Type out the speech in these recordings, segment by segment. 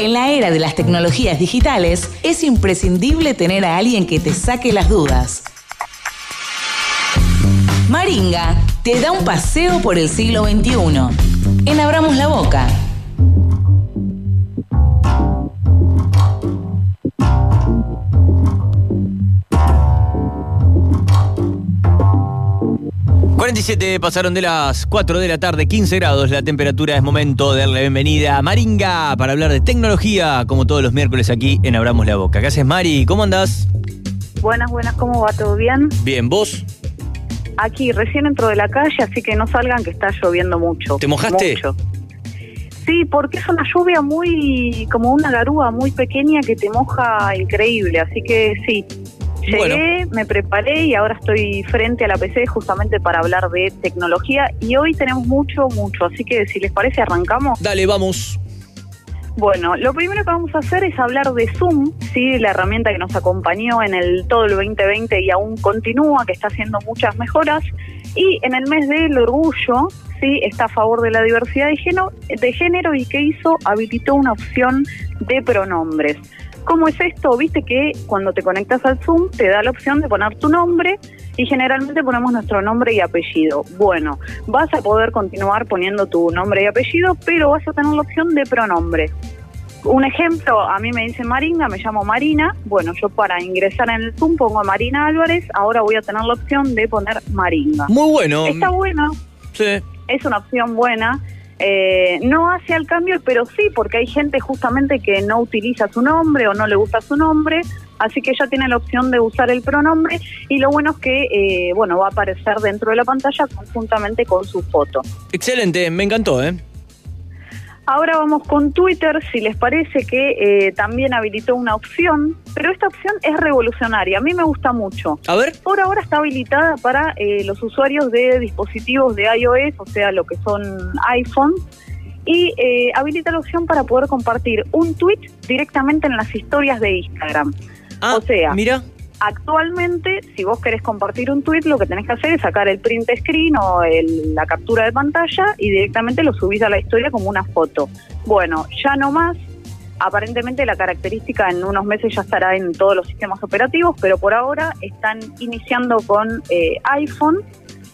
En la era de las tecnologías digitales, es imprescindible tener a alguien que te saque las dudas. Maringa te da un paseo por el siglo XXI. En Abramos la Boca. 47 pasaron de las 4 de la tarde, 15 grados la temperatura. Es momento de darle bienvenida a Maringa para hablar de tecnología, como todos los miércoles aquí en Abramos la Boca. ¿Qué haces, Mari? ¿Cómo andás? Buenas, buenas, ¿cómo va? ¿Todo bien? Bien, ¿vos? Aquí, recién entro de la calle, así que no salgan que está lloviendo mucho. ¿Te mojaste? Mucho. Sí, porque es una lluvia muy, como una garúa muy pequeña que te moja increíble, así que sí, Llegué, me preparé y ahora estoy frente a la PC justamente para hablar de tecnología y hoy tenemos mucho, mucho, así que si les parece arrancamos. Dale, vamos. Bueno, lo primero que vamos a hacer es hablar de Zoom, sí, la herramienta que nos acompañó en el todo el 2020 y aún continúa, que está haciendo muchas mejoras. Y en el mes del orgullo, sí, está a favor de la diversidad de género, de género y que hizo, habilitó una opción de pronombres. ¿Cómo es esto? Viste que cuando te conectas al Zoom te da la opción de poner tu nombre y generalmente ponemos nuestro nombre y apellido. Bueno, vas a poder continuar poniendo tu nombre y apellido, pero vas a tener la opción de pronombre. Un ejemplo, a mí me dice Marina, me llamo Marina. Bueno, yo para ingresar en el Zoom pongo Marina Álvarez, ahora voy a tener la opción de poner Maringa. Muy bueno. Está bueno. Sí. Es una opción buena. Eh, no hace el cambio, pero sí, porque hay gente justamente que no utiliza su nombre o no le gusta su nombre, así que ella tiene la opción de usar el pronombre y lo bueno es que, eh, bueno, va a aparecer dentro de la pantalla conjuntamente con su foto. Excelente, me encantó, ¿eh? Ahora vamos con Twitter, si les parece que eh, también habilitó una opción, pero esta opción es revolucionaria, a mí me gusta mucho. A ver. Por ahora está habilitada para eh, los usuarios de dispositivos de iOS, o sea, lo que son iPhone, y eh, habilita la opción para poder compartir un tweet directamente en las historias de Instagram. Ah, o sea, mira. Actualmente, si vos querés compartir un tweet, lo que tenés que hacer es sacar el print screen o el- la captura de pantalla y directamente lo subís a la historia como una foto. Bueno, ya no más. Aparentemente la característica en unos meses ya estará en todos los sistemas operativos, pero por ahora están iniciando con eh, iPhone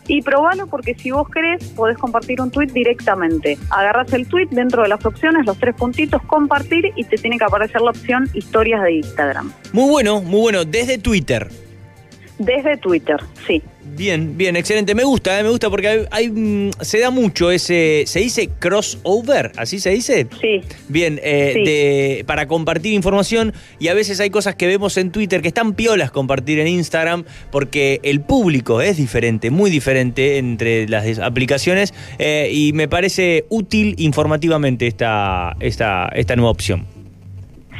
y probalo porque si vos querés podés compartir un tweet directamente. Agarras el tweet dentro de las opciones, los tres puntitos, compartir y te tiene que aparecer la opción historias de Instagram. Muy bueno, muy bueno. Desde Twitter. Desde Twitter, sí. Bien, bien, excelente. Me gusta, ¿eh? me gusta porque hay, hay, mm, se da mucho ese. ¿Se dice crossover? ¿Así se dice? Sí, Bien, eh, Sí. de- para compartir información y a veces hay cosas que vemos en Twitter que están piolas compartir en Instagram porque el público es diferente, muy diferente entre las aplicaciones eh, y me parece útil informativamente esta, esta, esta nueva opción.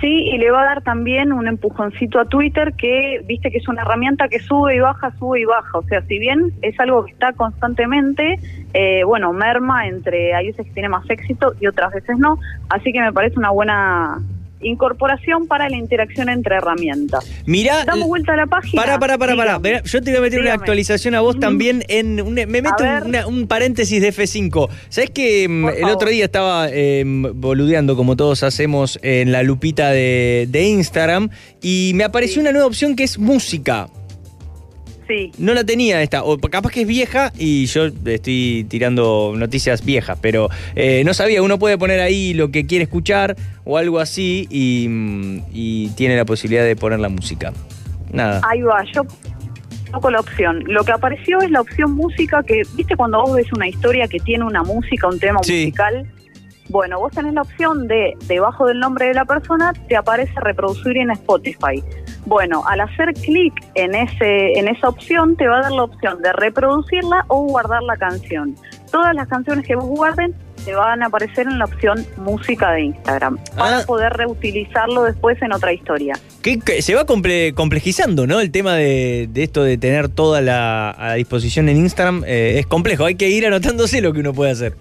Sí, y le va a dar también un empujoncito a Twitter que, viste que es una herramienta que sube y baja, sube y baja. O sea, si bien es algo que está constantemente, eh, bueno, merma entre, hay veces que tiene más éxito y otras veces no. Así que me parece una buena incorporación para la interacción entre herramientas. Mirá, Damos vuelta a la página. Para, para, para, para. Dígame. Verá, Yo te voy a meter una actualización a vos también en. un- me meto una- un paréntesis de F5. ¿Sabés que mm, el otro día estaba eh, boludeando, como todos hacemos, en la lupita de, de Instagram y me apareció Sí. una nueva opción que es música? Sí. No la tenía esta, o capaz que es vieja y yo estoy tirando noticias viejas, pero eh, no sabía, uno puede poner ahí lo que quiere escuchar o algo así y, mm, y tiene la posibilidad de poner la música. Nada. Ahí va, yo toco la opción. Lo que apareció es la opción música que, viste cuando vos ves una historia que tiene una música, un tema Sí. musical. Bueno, vos tenés la opción de, debajo del nombre de la persona, te aparece reproducir en Spotify. Bueno, al hacer clic en ese en esa opción, te va a dar la opción de reproducirla o guardar la canción. Todas las canciones que vos guarden te van a aparecer en la opción música de Instagram para Ah. poder reutilizarlo después en otra historia. Que, que se va comple- complejizando, ¿no? El tema de, de esto de tener toda la a disposición en Instagram eh, es complejo. Hay que ir anotándose lo que uno puede hacer.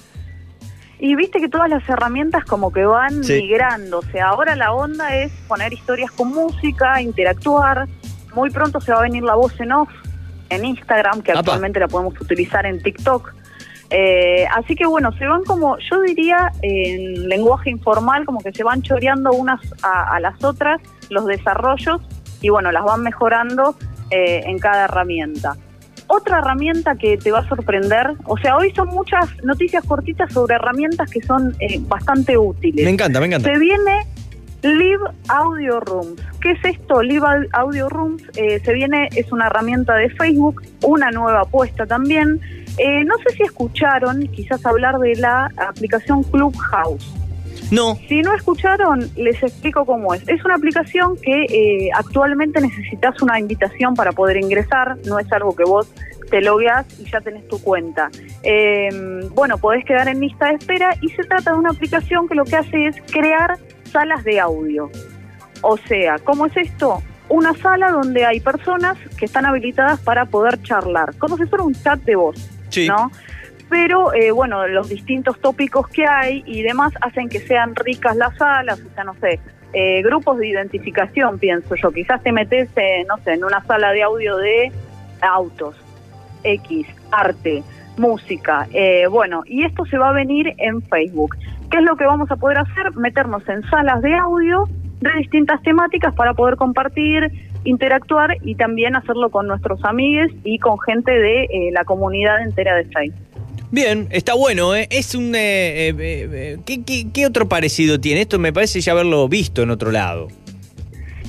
Y viste que todas las herramientas como que van Sí. migrando, o sea, ahora la onda es poner historias con música, interactuar, muy pronto se va a venir la voz en off en Instagram, que Apa. actualmente la podemos utilizar en TikTok. Eh, así que bueno, se van como, yo diría en lenguaje informal, como que se van choreando unas a, las otras los desarrollos y bueno, las van mejorando eh, en cada herramienta. Otra herramienta que te va a sorprender, o sea, hoy son muchas noticias cortitas sobre herramientas que son eh, bastante útiles. Me encanta, me encanta. Se viene Live Audio Rooms. ¿Qué es esto? Live Audio Rooms eh, se viene, es una herramienta de Facebook, una nueva apuesta también. Eh, no sé si escucharon quizás hablar de la aplicación Clubhouse. No. Si no escucharon, les explico cómo es. Es una aplicación que eh, actualmente necesitas una invitación para poder ingresar, no es algo que vos te logueas y ya tenés tu cuenta. Em, bueno, podés quedar en lista de espera y se trata de una aplicación que lo que hace es crear salas de audio. O sea, ¿cómo es esto? Una sala donde hay personas que están habilitadas para poder charlar, como si fuera un chat de voz, sí. ¿no? Pero eh, bueno, los distintos tópicos que hay y demás hacen que sean ricas las salas, o sea, no sé, eh, grupos de identificación, pienso yo, quizás te metes, no sé, en una sala de audio de autos, X, arte, música, eh, bueno, y esto se va a venir en Facebook. ¿Qué es lo que vamos a poder hacer? Meternos en salas de audio de distintas temáticas para poder compartir, interactuar y también hacerlo con nuestros amigos y con gente de la comunidad entera de Facebook. Bien, está bueno. ¿eh? Es un. Eh, eh, ¿qué, qué, otro parecido tiene? Esto me parece ya haberlo visto en otro lado.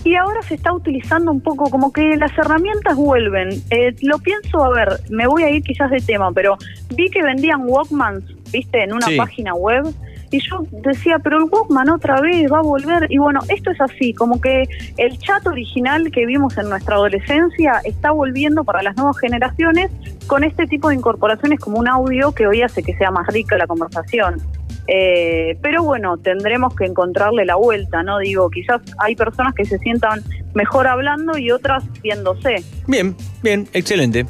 Y ahora se está utilizando un poco como que las herramientas vuelven. lo pienso, a ver, me voy a ir quizás de tema, pero vi que vendían Walkmans, viste, en una página web y yo decía, pero el Walkman otra vez va a volver. Y bueno, esto es así, como que el chat original que vimos en nuestra adolescencia está volviendo para las nuevas generaciones con este tipo de incorporaciones como un audio que hoy hace que sea más rica la conversación. Eh, pero bueno, tendremos que encontrarle la vuelta, ¿no? Digo, quizás hay personas que se sientan mejor hablando y otras viéndose. Bien, bien, excelente.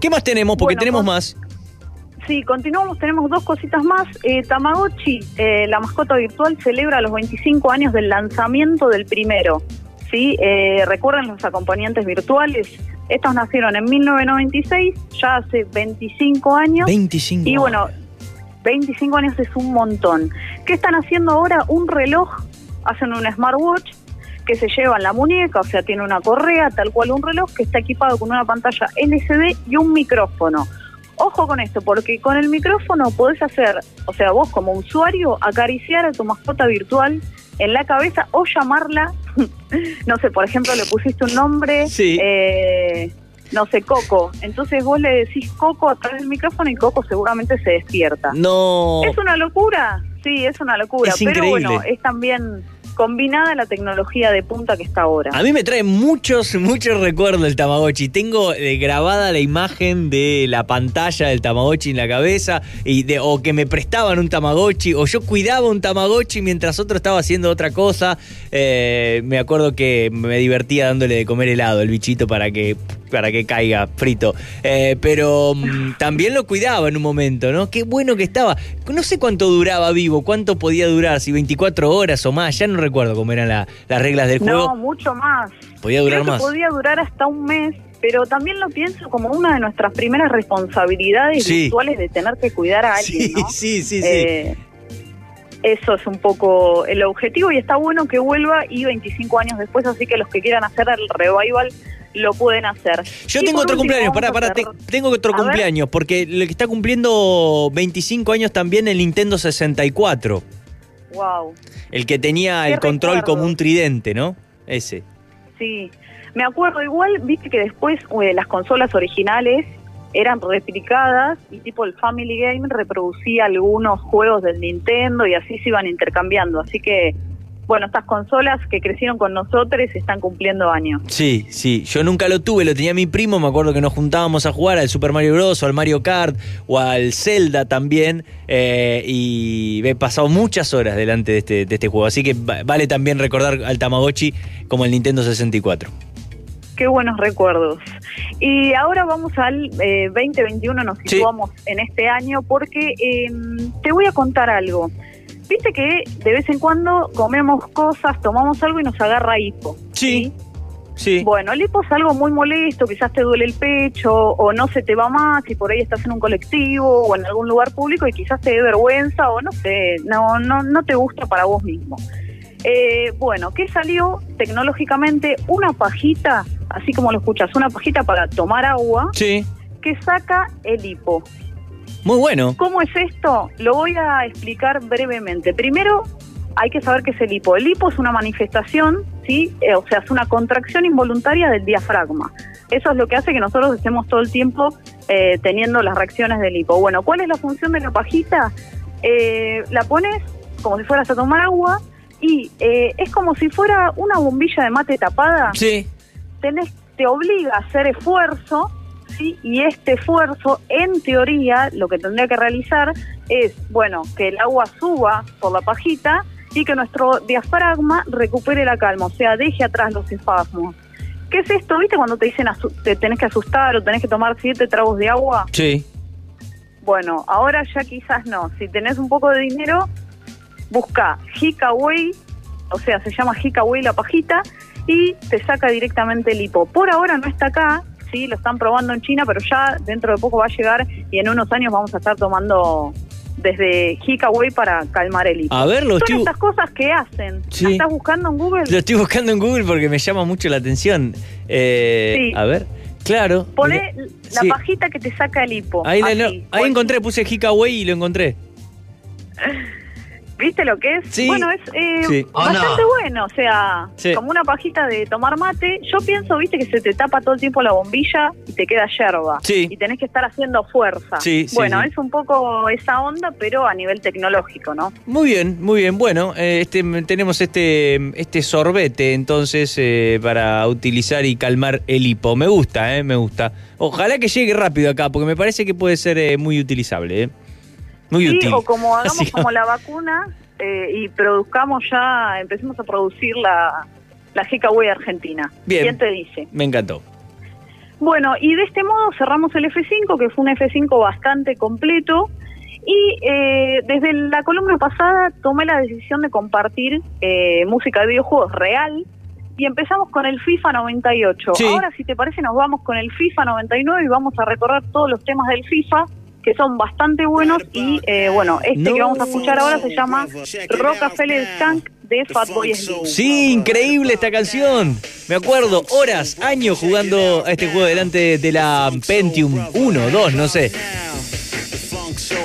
¿Qué más tenemos? Porque tenemos más. Sí, continuamos, tenemos dos cositas más. Eh, Tamagotchi, eh, la mascota virtual, celebra los 25 años del lanzamiento del primero. ¿sí? Eh, Recuerden los acompañantes virtuales. Estos nacieron en 1996, ya hace 25 años. 25 Y bueno, 25 años es un montón. ¿Qué están haciendo ahora? Un reloj, hacen un smartwatch que se lleva en la muñeca, o sea, tiene una correa, tal cual un reloj que está equipado con una pantalla LCD y un micrófono. Ojo con esto, porque con el micrófono podés hacer, o sea, vos como usuario, acariciar a tu mascota virtual en la cabeza o llamarla, no sé, por ejemplo, le pusiste un nombre, eh, no sé, Coco. Entonces vos le decís Coco a través del micrófono y Coco seguramente se despierta. No. ¿Es una locura? Sí, es una locura. pero bueno, es también combinada la tecnología de punta que está ahora. A mí me trae muchos, muchos recuerdos del Tamagotchi. Tengo eh, grabada la imagen de la pantalla del Tamagotchi en la cabeza, y de, o que me prestaban un Tamagotchi, o yo cuidaba un Tamagotchi mientras otro estaba haciendo otra cosa. Eh, me acuerdo que me divertía dándole de comer helado el bichito para que para que caiga frito. Eh, pero mm, también lo cuidaba en un momento, ¿no? Qué bueno que estaba. No sé cuánto duraba vivo, cuánto podía durar, si 24 horas o más, ya no recuerdo cómo eran las reglas del juego. No, mucho más. Podía durar más. podía durar hasta un mes, pero también lo pienso como una de nuestras primeras responsabilidades virtuales de tener que cuidar a alguien. Sí, sí, sí, sí. Eh, eso es un poco el objetivo y está bueno que vuelva y 25 años después, así que los que quieran hacer el revival lo pueden hacer. Yo tengo otro cumpleaños, pará, pará, tengo otro cumpleaños, porque le está cumpliendo 25 años también el Nintendo 64. Wow. El que tenía el control como un tridente, ¿no? Ese. Sí. Me acuerdo, igual, viste que después eh, las consolas originales eran replicadas y tipo el Family Game reproducía algunos juegos del Nintendo y así se iban intercambiando. Así que bueno, estas consolas que crecieron con nosotros están cumpliendo años. Sí, sí, yo nunca lo tuve, lo tenía mi primo, me acuerdo que nos juntábamos a jugar al Super Mario Bros. o al Mario Kart o al Zelda también eh, y he pasado muchas horas delante de este, de este juego, así que vale también recordar al Tamagotchi como el Nintendo 64 qué buenos recuerdos. Y ahora vamos al 2021, eh, nos situamos en este año porque em, te voy a contar algo. Viste que de vez en cuando comemos cosas, tomamos algo y nos agarra hipo. Sí. Sí. Bueno, el hipo es algo muy molesto, quizás te duele el pecho o no se te va más y por ahí estás en un colectivo o en algún lugar público y quizás te dé vergüenza o no sé, no, no, no te gusta para vos mismo. Eh, bueno, ¿qué salió tecnológicamente? Una pajita, así como lo escuchas, una pajita para tomar agua Sí. que saca el hipo. Muy bueno. ¿Cómo es esto? Lo voy a explicar brevemente. Primero, hay que saber qué es el hipo. El hipo es una manifestación, ¿sí? Eh, o sea, es una contracción involuntaria del diafragma. Eso es lo que hace que nosotros estemos todo el tiempo eh, teniendo las reacciones del hipo. Bueno, ¿cuál es la función de la pajita? Eh, la pones como si fueras a tomar agua y eh, es como si fuera una bombilla de mate tapada Sí. tenés, te obliga a hacer esfuerzo, ¿sí? y este esfuerzo, en teoría, lo que tendría que realizar es, bueno, que el agua suba por la pajita y que nuestro diafragma recupere la calma, o sea, deje atrás los espasmos. ¿Qué es esto? ¿Viste cuando te dicen te tenés que asustar o tenés que tomar siete tragos de agua? Sí. Bueno, ahora ya quizás no. Si tenés un poco de dinero, busca Hikaway, o sea, se llama Hikaway la pajita, y te saca directamente el hipo. Por ahora no está acá, sí, lo están probando en China, pero ya dentro de poco va a llegar y en unos años vamos a estar tomando desde Hikaway para calmar el hipo. A ver, lo Son estoy, estas cosas que hacen. Sí. ¿La estás buscando en Google? lo estoy buscando en Google porque me llama mucho la atención. Eh, Sí. A ver. Claro. Poné mira. la Sí. pajita que te saca el hipo. Ahí, así. no, ahí encontré, puse Hikaway y lo encontré. ¿Viste lo que es? Sí. Bueno, es eh, Sí. bastante bueno, o sea, Sí. como una pajita de tomar mate. Yo pienso, viste, que se te tapa todo el tiempo la bombilla y te queda yerba. Sí. Y tenés que estar haciendo fuerza. Sí, bueno, sí. es un poco esa onda, pero a nivel tecnológico, ¿no? Muy bien, muy bien. Bueno, eh, este, tenemos este, este sorbete entonces eh, para utilizar y calmar el hipo. Me gusta, eh, me gusta. Ojalá que llegue rápido acá porque me parece que puede ser eh, muy utilizable. eh. Muy Sí, útil. o como hagamos Así- como la vacuna eh, y produzcamos ya, empecemos a producir la, la GKW Argentina. Bien. ¿Quién te dice? Me encantó. Bueno, y de este modo cerramos el F5, que fue un F5 bastante completo. Y eh, desde la columna pasada tomé la decisión de compartir eh, música de videojuegos real. Y empezamos con el FIFA 98. Sí. Ahora, si te parece, nos vamos con el FIFA 99 y vamos a recorrer todos los temas del FIFA, que son bastante buenos. Y eh, bueno, este No. que vamos a escuchar ahora se llama Rockefeller Skank de Fatboy Slim. Sí, increíble esta canción. Me acuerdo, horas, años jugando a este juego delante de la Pentium 1, 2, no sé.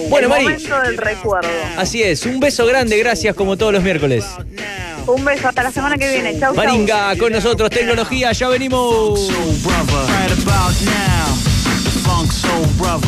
Bueno, el Mari, momento del recuerdo. así es. Un beso grande, gracias como todos los miércoles. Un beso, hasta la semana que viene. Chau, chau. Maringa con nosotros, tecnología, ya venimos.